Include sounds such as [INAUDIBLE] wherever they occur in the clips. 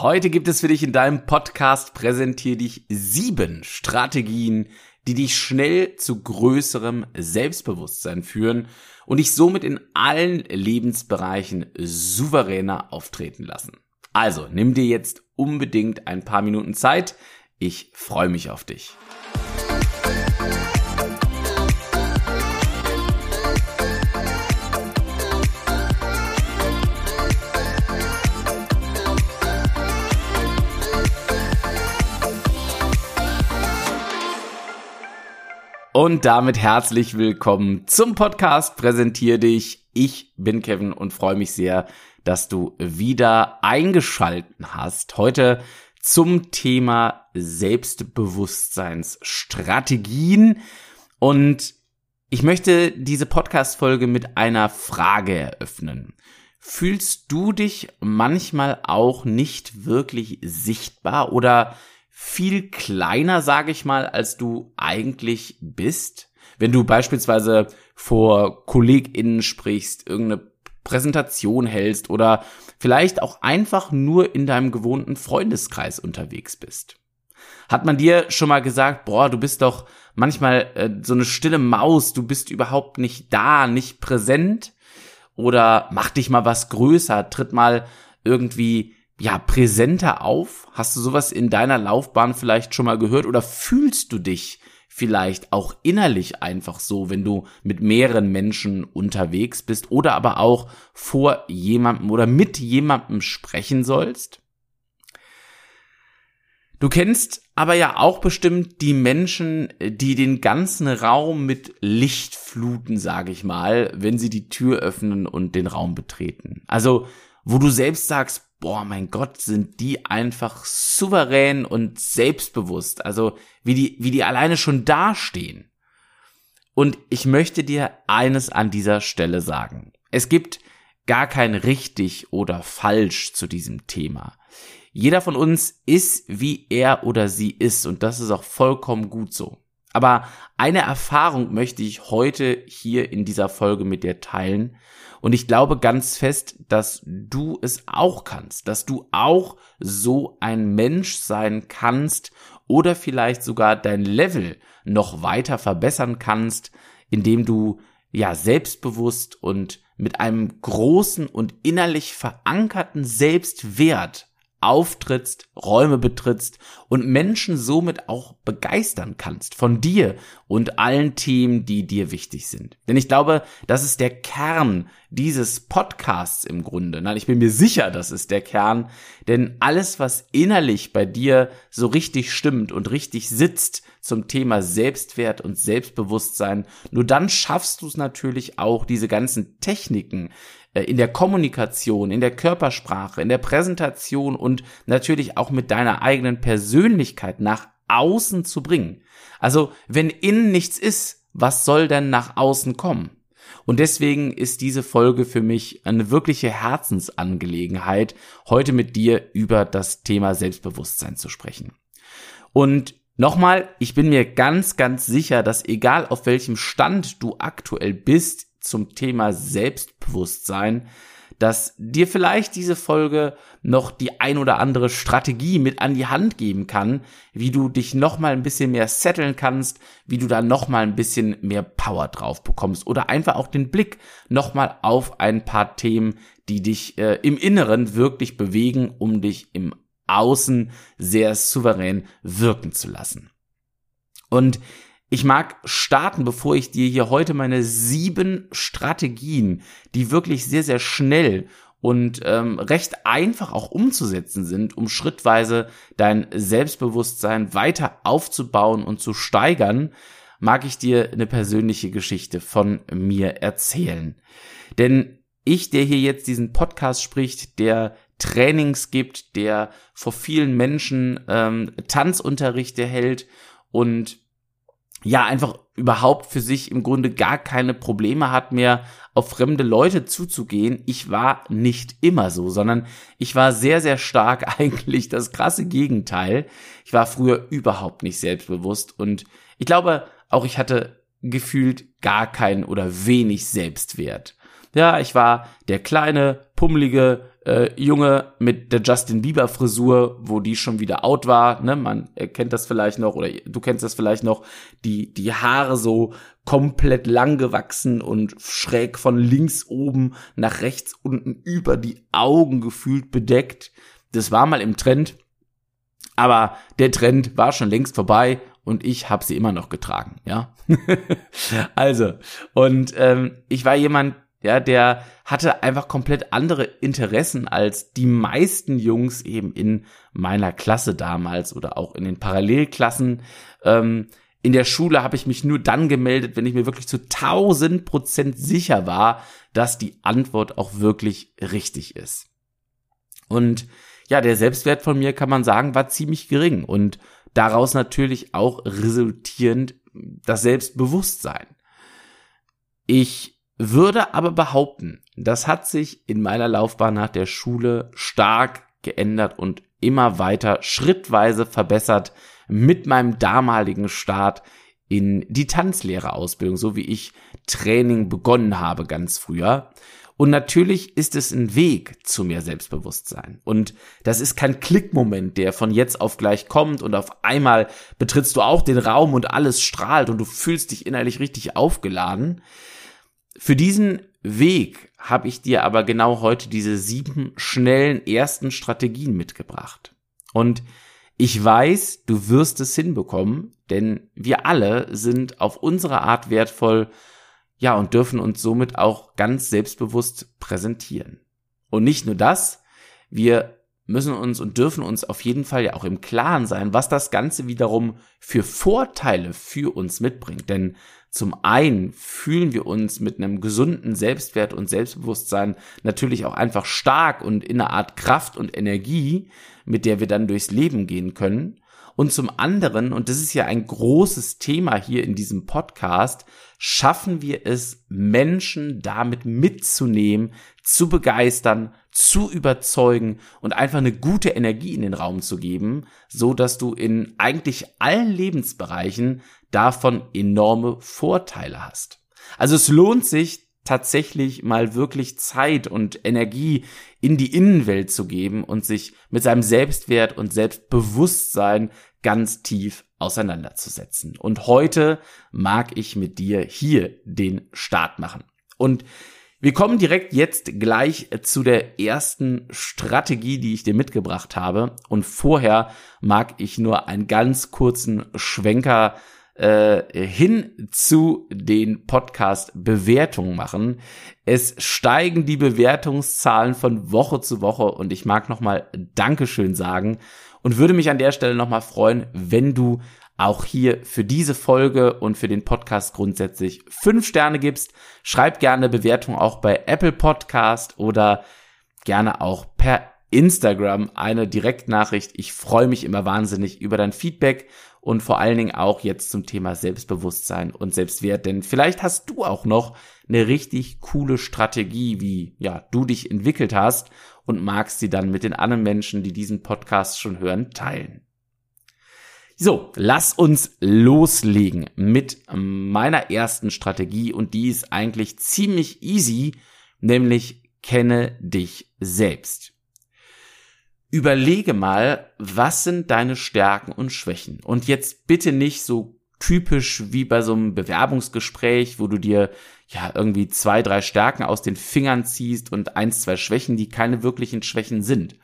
Heute gibt es für dich in deinem Podcast Präsentier dich sieben Strategien, die dich schnell zu größerem Selbstbewusstsein führen und dich somit in allen Lebensbereichen souveräner auftreten lassen. Also nimm dir jetzt unbedingt ein paar Minuten Zeit. Ich freue mich auf dich. Und damit herzlich willkommen zum Podcast Präsentier dich. Ich bin Kevin und freue mich sehr, dass du wieder eingeschalten hast. Heute zum Thema Selbstbewusstseinsstrategien. Und ich möchte diese Podcast-Folge mit einer Frage eröffnen. Fühlst du dich manchmal auch nicht wirklich sichtbar oder viel kleiner, sage ich mal, als du eigentlich bist. Wenn du beispielsweise vor KollegInnen sprichst, irgendeine Präsentation hältst oder vielleicht auch einfach nur in deinem gewohnten Freundeskreis unterwegs bist. Hat man dir schon mal gesagt, boah, du bist doch manchmal äh, so eine stille Maus, du bist überhaupt nicht da, nicht präsent? Oder mach dich mal was größer, tritt mal irgendwie ja, präsenter auf? Hast du sowas in deiner Laufbahn vielleicht schon mal gehört oder fühlst du dich vielleicht auch innerlich einfach so, wenn du mit mehreren Menschen unterwegs bist oder aber auch vor jemandem oder mit jemandem sprechen sollst? Du kennst aber ja auch bestimmt die Menschen, die den ganzen Raum mit Licht fluten, sage ich mal, wenn sie die Tür öffnen und den Raum betreten. Also, wo du selbst sagst, boah, mein Gott, sind die einfach souverän und selbstbewusst. Also wie die, wie die alleine schon dastehen. Und ich möchte dir eines an dieser Stelle sagen. Es gibt gar kein richtig oder falsch zu diesem Thema. Jeder von uns ist, wie er oder sie ist, und das ist auch vollkommen gut so. Aber eine Erfahrung möchte ich heute hier in dieser Folge mit dir teilen, und ich glaube ganz fest, dass du es auch kannst, dass du auch so ein Mensch sein kannst oder vielleicht sogar dein Level noch weiter verbessern kannst, indem du ja selbstbewusst und mit einem großen und innerlich verankerten Selbstwert auftrittst, Räume betrittst und Menschen somit auch begeistern kannst von dir und allen Themen, die dir wichtig sind. Denn ich glaube, das ist der Kern dieses Podcasts im Grunde. Nein, ich bin mir sicher, das ist der Kern, denn alles, was innerlich bei dir so richtig stimmt und richtig sitzt zum Thema Selbstwert und Selbstbewusstsein, nur dann schaffst du es natürlich auch, diese ganzen Techniken, in der Kommunikation, in der Körpersprache, in der Präsentation und natürlich auch mit deiner eigenen Persönlichkeit nach außen zu bringen. Also, wenn innen nichts ist, was soll denn nach außen kommen? Und deswegen ist diese Folge für mich eine wirkliche Herzensangelegenheit, heute mit dir über das Thema Selbstbewusstsein zu sprechen. Und nochmal, ich bin mir ganz, ganz sicher, dass egal auf welchem Stand du aktuell bist, zum Thema Selbstbewusstsein, dass dir vielleicht diese Folge noch die ein oder andere Strategie mit an die Hand geben kann, wie du dich noch mal ein bisschen mehr setteln kannst, wie du da noch mal ein bisschen mehr Power drauf bekommst oder einfach auch den Blick noch mal auf ein paar Themen, die dich äh, im Inneren wirklich bewegen, um dich im Außen sehr souverän wirken zu lassen. Und ich mag starten, bevor ich dir hier heute meine sieben Strategien, die wirklich sehr, sehr schnell und ähm, recht einfach auch umzusetzen sind, um schrittweise dein Selbstbewusstsein weiter aufzubauen und zu steigern, mag ich dir eine persönliche Geschichte von mir erzählen. Denn ich, der hier jetzt diesen Podcast spricht, der Trainings gibt, der vor vielen Menschen ähm, Tanzunterrichte hält und ja einfach überhaupt für sich im Grunde gar keine Probleme hat mehr auf fremde Leute zuzugehen. Ich war nicht immer so, sondern ich war sehr, sehr stark [LAUGHS] eigentlich das krasse Gegenteil. Ich war früher überhaupt nicht selbstbewusst und ich glaube auch ich hatte gefühlt gar keinen oder wenig Selbstwert. Ja, ich war der kleine, pummelige, äh, Junge mit der Justin Bieber Frisur, wo die schon wieder out war, ne, man kennt das vielleicht noch oder du kennst das vielleicht noch, die die Haare so komplett lang gewachsen und schräg von links oben nach rechts unten über die Augen gefühlt bedeckt. Das war mal im Trend, aber der Trend war schon längst vorbei und ich habe sie immer noch getragen, ja. [LAUGHS] also und ähm, ich war jemand, ja, der hatte einfach komplett andere Interessen als die meisten Jungs eben in meiner Klasse damals oder auch in den Parallelklassen. Ähm, in der Schule habe ich mich nur dann gemeldet, wenn ich mir wirklich zu 1000 Prozent sicher war, dass die Antwort auch wirklich richtig ist. Und ja, der Selbstwert von mir kann man sagen, war ziemlich gering und daraus natürlich auch resultierend das Selbstbewusstsein. Ich würde aber behaupten, das hat sich in meiner Laufbahn nach der Schule stark geändert und immer weiter schrittweise verbessert mit meinem damaligen Start in die Tanzlehrerausbildung, so wie ich Training begonnen habe ganz früher. Und natürlich ist es ein Weg zu mehr Selbstbewusstsein. Und das ist kein Klickmoment, der von jetzt auf gleich kommt und auf einmal betrittst du auch den Raum und alles strahlt und du fühlst dich innerlich richtig aufgeladen. Für diesen Weg habe ich dir aber genau heute diese sieben schnellen ersten Strategien mitgebracht. Und ich weiß, du wirst es hinbekommen, denn wir alle sind auf unsere Art wertvoll, ja, und dürfen uns somit auch ganz selbstbewusst präsentieren. Und nicht nur das, wir müssen uns und dürfen uns auf jeden Fall ja auch im Klaren sein, was das Ganze wiederum für Vorteile für uns mitbringt. Denn zum einen fühlen wir uns mit einem gesunden Selbstwert und Selbstbewusstsein natürlich auch einfach stark und in einer Art Kraft und Energie, mit der wir dann durchs Leben gehen können. Und zum anderen, und das ist ja ein großes Thema hier in diesem Podcast, schaffen wir es, Menschen damit mitzunehmen, zu begeistern, zu überzeugen und einfach eine gute Energie in den Raum zu geben, so dass du in eigentlich allen Lebensbereichen davon enorme Vorteile hast. Also es lohnt sich tatsächlich mal wirklich Zeit und Energie in die Innenwelt zu geben und sich mit seinem Selbstwert und Selbstbewusstsein ganz tief auseinanderzusetzen. Und heute mag ich mit dir hier den Start machen. Und wir kommen direkt jetzt gleich zu der ersten Strategie, die ich dir mitgebracht habe. Und vorher mag ich nur einen ganz kurzen Schwenker äh, hin zu den Podcast-Bewertungen machen. Es steigen die Bewertungszahlen von Woche zu Woche und ich mag nochmal Dankeschön sagen und würde mich an der Stelle nochmal freuen, wenn du auch hier für diese Folge und für den Podcast grundsätzlich fünf Sterne gibst. Schreib gerne Bewertung auch bei Apple Podcast oder gerne auch per Instagram eine Direktnachricht. Ich freue mich immer wahnsinnig über dein Feedback und vor allen Dingen auch jetzt zum Thema Selbstbewusstsein und Selbstwert, denn vielleicht hast du auch noch eine richtig coole Strategie, wie ja, du dich entwickelt hast und magst sie dann mit den anderen Menschen, die diesen Podcast schon hören, teilen. So, lass uns loslegen mit meiner ersten Strategie und die ist eigentlich ziemlich easy, nämlich kenne dich selbst. Überlege mal, was sind deine Stärken und Schwächen? Und jetzt bitte nicht so typisch wie bei so einem Bewerbungsgespräch, wo du dir ja irgendwie zwei, drei Stärken aus den Fingern ziehst und eins, zwei Schwächen, die keine wirklichen Schwächen sind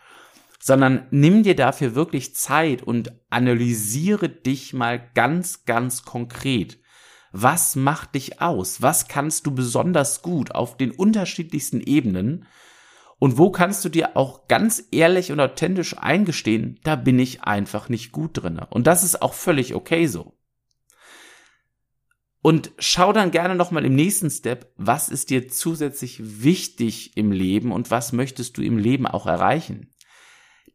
sondern nimm dir dafür wirklich Zeit und analysiere dich mal ganz, ganz konkret. Was macht dich aus? Was kannst du besonders gut auf den unterschiedlichsten Ebenen? Und wo kannst du dir auch ganz ehrlich und authentisch eingestehen, da bin ich einfach nicht gut drinne. Und das ist auch völlig okay so. Und schau dann gerne nochmal im nächsten Step, was ist dir zusätzlich wichtig im Leben und was möchtest du im Leben auch erreichen.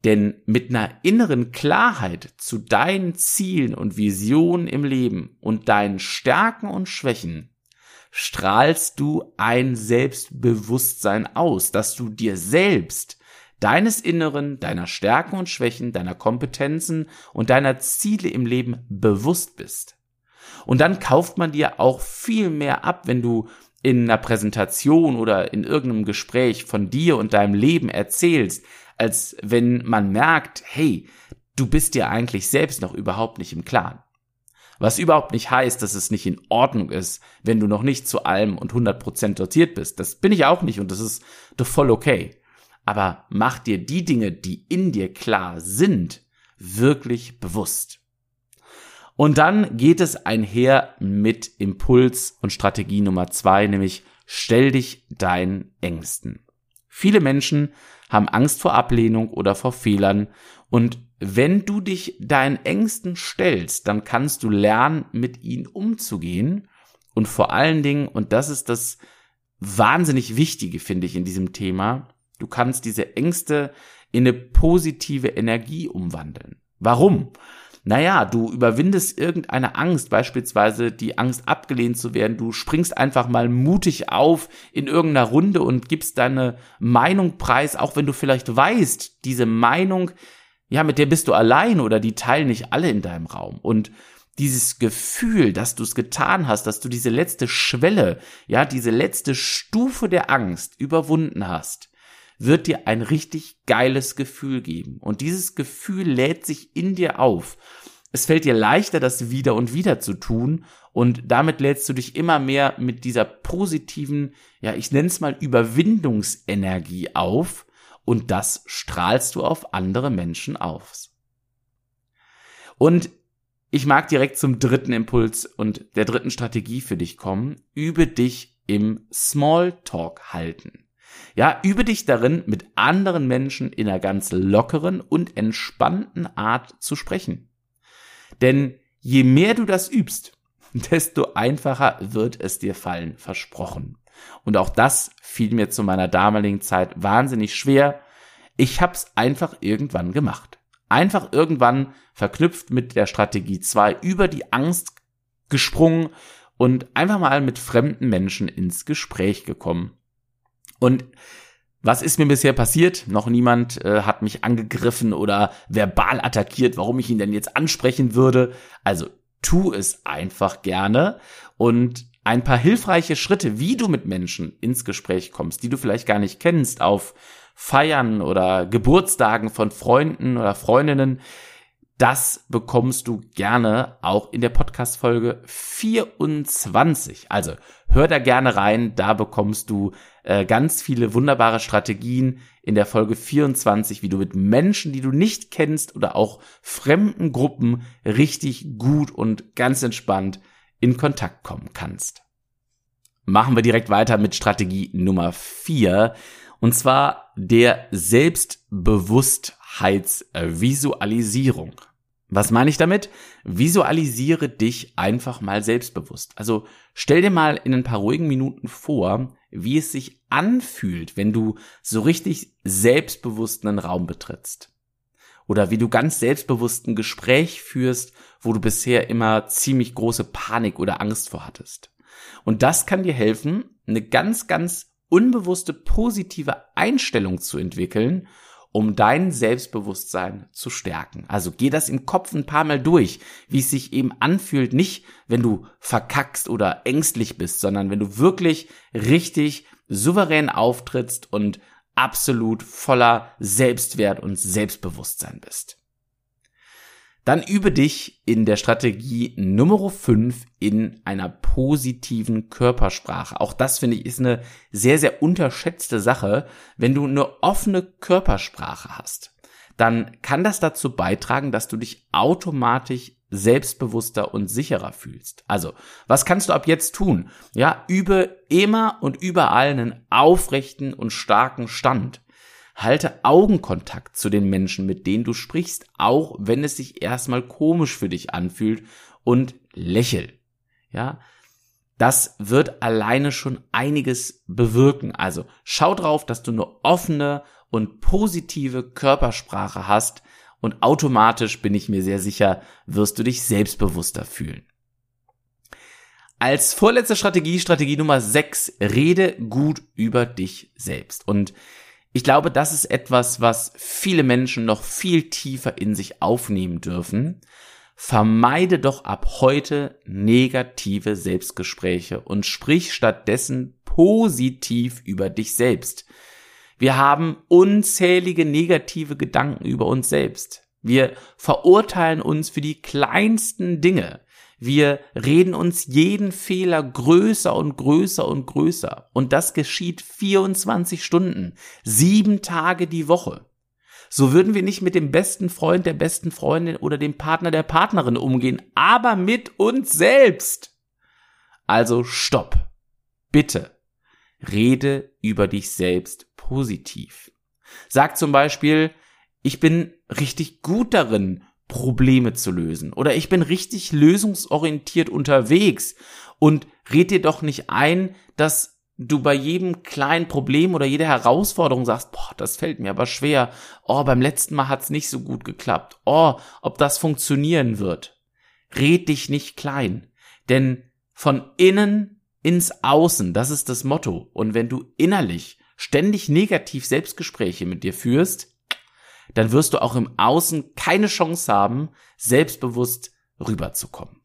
Denn mit einer inneren Klarheit zu deinen Zielen und Visionen im Leben und deinen Stärken und Schwächen strahlst du ein Selbstbewusstsein aus, dass du dir selbst deines Inneren, deiner Stärken und Schwächen, deiner Kompetenzen und deiner Ziele im Leben bewusst bist. Und dann kauft man dir auch viel mehr ab, wenn du in einer Präsentation oder in irgendeinem Gespräch von dir und deinem Leben erzählst, als wenn man merkt, hey, du bist dir eigentlich selbst noch überhaupt nicht im Klaren. Was überhaupt nicht heißt, dass es nicht in Ordnung ist, wenn du noch nicht zu allem und 100% dotiert bist. Das bin ich auch nicht und das ist doch voll okay. Aber mach dir die Dinge, die in dir klar sind, wirklich bewusst. Und dann geht es einher mit Impuls und Strategie Nummer zwei, nämlich stell dich deinen Ängsten. Viele Menschen haben Angst vor Ablehnung oder vor Fehlern und wenn du dich deinen Ängsten stellst, dann kannst du lernen, mit ihnen umzugehen und vor allen Dingen, und das ist das wahnsinnig Wichtige, finde ich, in diesem Thema, du kannst diese Ängste in eine positive Energie umwandeln. Warum? Naja, du überwindest irgendeine Angst, beispielsweise die Angst abgelehnt zu werden, du springst einfach mal mutig auf in irgendeiner Runde und gibst deine Meinung preis, auch wenn du vielleicht weißt, diese Meinung, ja, mit der bist du allein oder die teilen nicht alle in deinem Raum. Und dieses Gefühl, dass du es getan hast, dass du diese letzte Schwelle, ja, diese letzte Stufe der Angst überwunden hast, wird dir ein richtig geiles Gefühl geben. Und dieses Gefühl lädt sich in dir auf. Es fällt dir leichter, das wieder und wieder zu tun und damit lädst du dich immer mehr mit dieser positiven, ja, ich nenne es mal Überwindungsenergie auf und das strahlst du auf andere Menschen aus. Und ich mag direkt zum dritten Impuls und der dritten Strategie für dich kommen. Übe dich im Smalltalk halten. Ja, übe dich darin, mit anderen Menschen in einer ganz lockeren und entspannten Art zu sprechen. Denn je mehr du das übst, [LAUGHS] desto einfacher wird es dir fallen, versprochen. Und auch das fiel mir zu meiner damaligen Zeit wahnsinnig schwer. Ich hab's einfach irgendwann gemacht. Einfach irgendwann verknüpft mit der Strategie 2 über die Angst gesprungen und einfach mal mit fremden Menschen ins Gespräch gekommen. Und was ist mir bisher passiert? Noch niemand äh, hat mich angegriffen oder verbal attackiert, warum ich ihn denn jetzt ansprechen würde. Also tu es einfach gerne und ein paar hilfreiche Schritte, wie du mit Menschen ins Gespräch kommst, die du vielleicht gar nicht kennst, auf Feiern oder Geburtstagen von Freunden oder Freundinnen, das bekommst du gerne auch in der Podcast-Folge 24. Also hör da gerne rein, da bekommst du äh, ganz viele wunderbare Strategien in der Folge 24, wie du mit Menschen, die du nicht kennst oder auch fremden Gruppen richtig gut und ganz entspannt in Kontakt kommen kannst. Machen wir direkt weiter mit Strategie Nummer 4 und zwar der Selbstbewusstheitsvisualisierung. Was meine ich damit? Visualisiere dich einfach mal selbstbewusst. Also stell dir mal in ein paar ruhigen Minuten vor, wie es sich anfühlt, wenn du so richtig selbstbewusst einen Raum betrittst. Oder wie du ganz selbstbewusst ein Gespräch führst, wo du bisher immer ziemlich große Panik oder Angst vor hattest. Und das kann dir helfen, eine ganz, ganz unbewusste positive Einstellung zu entwickeln um dein Selbstbewusstsein zu stärken. Also geh das im Kopf ein paar Mal durch, wie es sich eben anfühlt, nicht wenn du verkackst oder ängstlich bist, sondern wenn du wirklich richtig souverän auftrittst und absolut voller Selbstwert und Selbstbewusstsein bist. Dann übe dich in der Strategie Nummer 5 in einer positiven Körpersprache. Auch das finde ich ist eine sehr, sehr unterschätzte Sache. Wenn du eine offene Körpersprache hast, dann kann das dazu beitragen, dass du dich automatisch selbstbewusster und sicherer fühlst. Also, was kannst du ab jetzt tun? Ja, übe immer und überall einen aufrechten und starken Stand. Halte Augenkontakt zu den Menschen, mit denen du sprichst, auch wenn es sich erstmal komisch für dich anfühlt und lächel. Ja, das wird alleine schon einiges bewirken. Also schau drauf, dass du eine offene und positive Körpersprache hast und automatisch bin ich mir sehr sicher, wirst du dich selbstbewusster fühlen. Als vorletzte Strategie, Strategie Nummer 6, rede gut über dich selbst. Und ich glaube, das ist etwas, was viele Menschen noch viel tiefer in sich aufnehmen dürfen. vermeide doch ab heute negative Selbstgespräche und sprich stattdessen positiv über dich selbst. Wir haben unzählige negative Gedanken über uns selbst. Wir verurteilen uns für die kleinsten Dinge. Wir reden uns jeden Fehler größer und größer und größer. Und das geschieht 24 Stunden, sieben Tage die Woche. So würden wir nicht mit dem besten Freund, der besten Freundin oder dem Partner der Partnerin umgehen, aber mit uns selbst. Also stopp. Bitte. Rede über dich selbst positiv. Sag zum Beispiel, ich bin richtig gut darin, Probleme zu lösen. Oder ich bin richtig lösungsorientiert unterwegs und red dir doch nicht ein, dass du bei jedem kleinen Problem oder jeder Herausforderung sagst, boah, das fällt mir aber schwer. Oh, beim letzten Mal hat's nicht so gut geklappt. Oh, ob das funktionieren wird. Red dich nicht klein. Denn von innen ins Außen, das ist das Motto. Und wenn du innerlich ständig negativ Selbstgespräche mit dir führst, dann wirst du auch im Außen keine Chance haben, selbstbewusst rüberzukommen.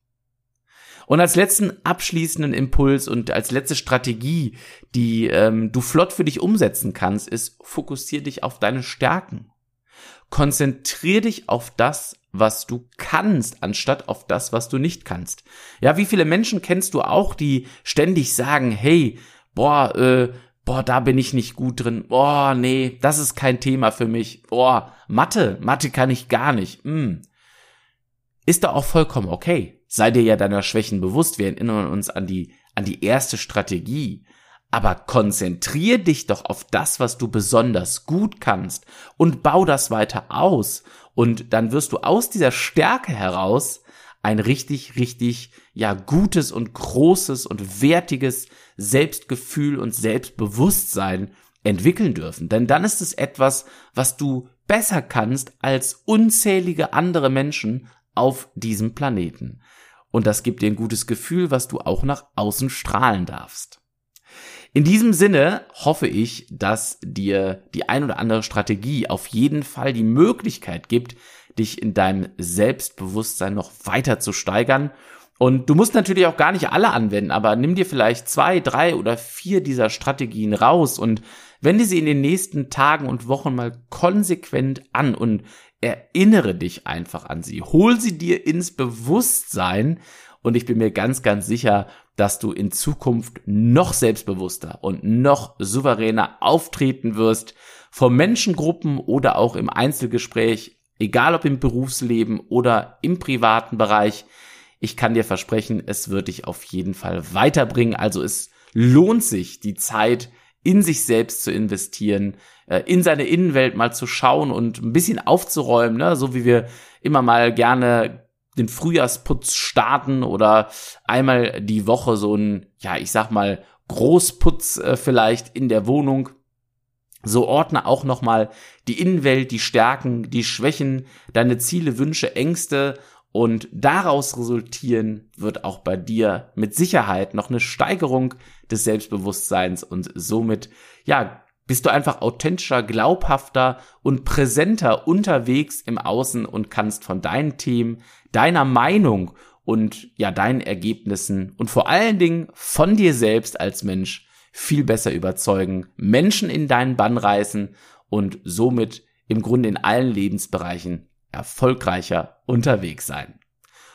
Und als letzten abschließenden Impuls und als letzte Strategie, die ähm, du flott für dich umsetzen kannst, ist, fokussier dich auf deine Stärken. Konzentrier dich auf das, was du kannst, anstatt auf das, was du nicht kannst. Ja, wie viele Menschen kennst du auch, die ständig sagen, hey, boah, äh, boah, da bin ich nicht gut drin. Boah, nee, das ist kein Thema für mich. Boah, Mathe, Mathe kann ich gar nicht. Hm. Ist da auch vollkommen okay sei dir ja deiner Schwächen bewusst. Wir erinnern uns an die, an die erste Strategie. Aber konzentrier dich doch auf das, was du besonders gut kannst und bau das weiter aus. Und dann wirst du aus dieser Stärke heraus ein richtig, richtig, ja, gutes und großes und wertiges Selbstgefühl und Selbstbewusstsein entwickeln dürfen. Denn dann ist es etwas, was du besser kannst als unzählige andere Menschen auf diesem Planeten. Und das gibt dir ein gutes Gefühl, was du auch nach außen strahlen darfst. In diesem Sinne hoffe ich, dass dir die ein oder andere Strategie auf jeden Fall die Möglichkeit gibt, dich in deinem Selbstbewusstsein noch weiter zu steigern. Und du musst natürlich auch gar nicht alle anwenden, aber nimm dir vielleicht zwei, drei oder vier dieser Strategien raus und wende sie in den nächsten Tagen und Wochen mal konsequent an und erinnere dich einfach an sie. Hol sie dir ins Bewusstsein und ich bin mir ganz, ganz sicher, dass du in Zukunft noch selbstbewusster und noch souveräner auftreten wirst vor Menschengruppen oder auch im Einzelgespräch, egal ob im Berufsleben oder im privaten Bereich. Ich kann dir versprechen, es wird dich auf jeden Fall weiterbringen. Also es lohnt sich, die Zeit in sich selbst zu investieren, äh, in seine Innenwelt mal zu schauen und ein bisschen aufzuräumen, ne? so wie wir immer mal gerne den Frühjahrsputz starten oder einmal die Woche so ein, ja, ich sag mal, Großputz äh, vielleicht in der Wohnung. So ordne auch nochmal die Innenwelt, die Stärken, die Schwächen, deine Ziele, Wünsche, Ängste und daraus resultieren wird auch bei dir mit Sicherheit noch eine Steigerung des Selbstbewusstseins und somit, ja, bist du einfach authentischer, glaubhafter und präsenter unterwegs im Außen und kannst von deinen Themen, deiner Meinung und ja, deinen Ergebnissen und vor allen Dingen von dir selbst als Mensch viel besser überzeugen, Menschen in deinen Bann reißen und somit im Grunde in allen Lebensbereichen erfolgreicher unterwegs sein.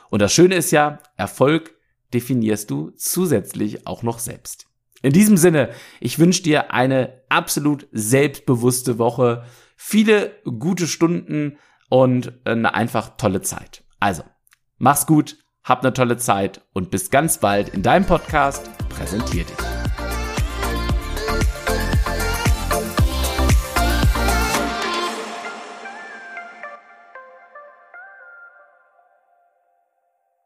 Und das Schöne ist ja, Erfolg definierst du zusätzlich auch noch selbst. In diesem Sinne, ich wünsche dir eine absolut selbstbewusste Woche, viele gute Stunden und eine einfach tolle Zeit. Also, mach's gut, hab eine tolle Zeit und bis ganz bald in deinem Podcast. Präsentier dich.